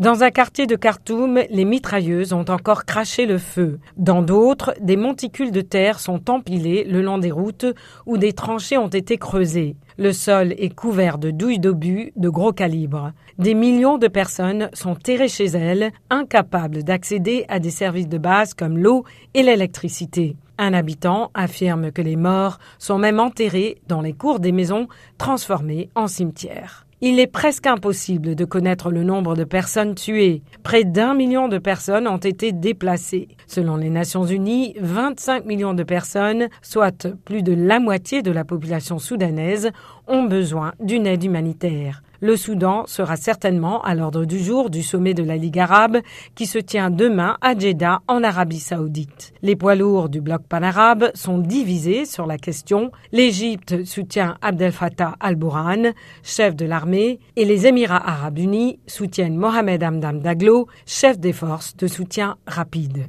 Dans un quartier de Khartoum, les mitrailleuses ont encore craché le feu. Dans d'autres, des monticules de terre sont empilés le long des routes où des tranchées ont été creusées. Le sol est couvert de douilles d'obus de gros calibre. Des millions de personnes sont terrées chez elles, incapables d'accéder à des services de base comme l'eau et l'électricité. Un habitant affirme que les morts sont même enterrés dans les cours des maisons transformées en cimetières. Il est presque impossible de connaître le nombre de personnes tuées. Près d'un million de personnes ont été déplacées. Selon les Nations Unies, 25 millions de personnes, soit plus de la moitié de la population soudanaise, ont besoin d'une aide humanitaire. Le Soudan sera certainement à l'ordre du jour du sommet de la Ligue arabe qui se tient demain à Jeddah en Arabie saoudite. Les poids lourds du bloc panarabe sont divisés sur la question. L'Égypte soutient Abdel Fattah al-Burhan, chef de l'armée, et les Émirats arabes unis soutiennent Mohamed Hamdan Daglo, chef des forces de soutien rapide.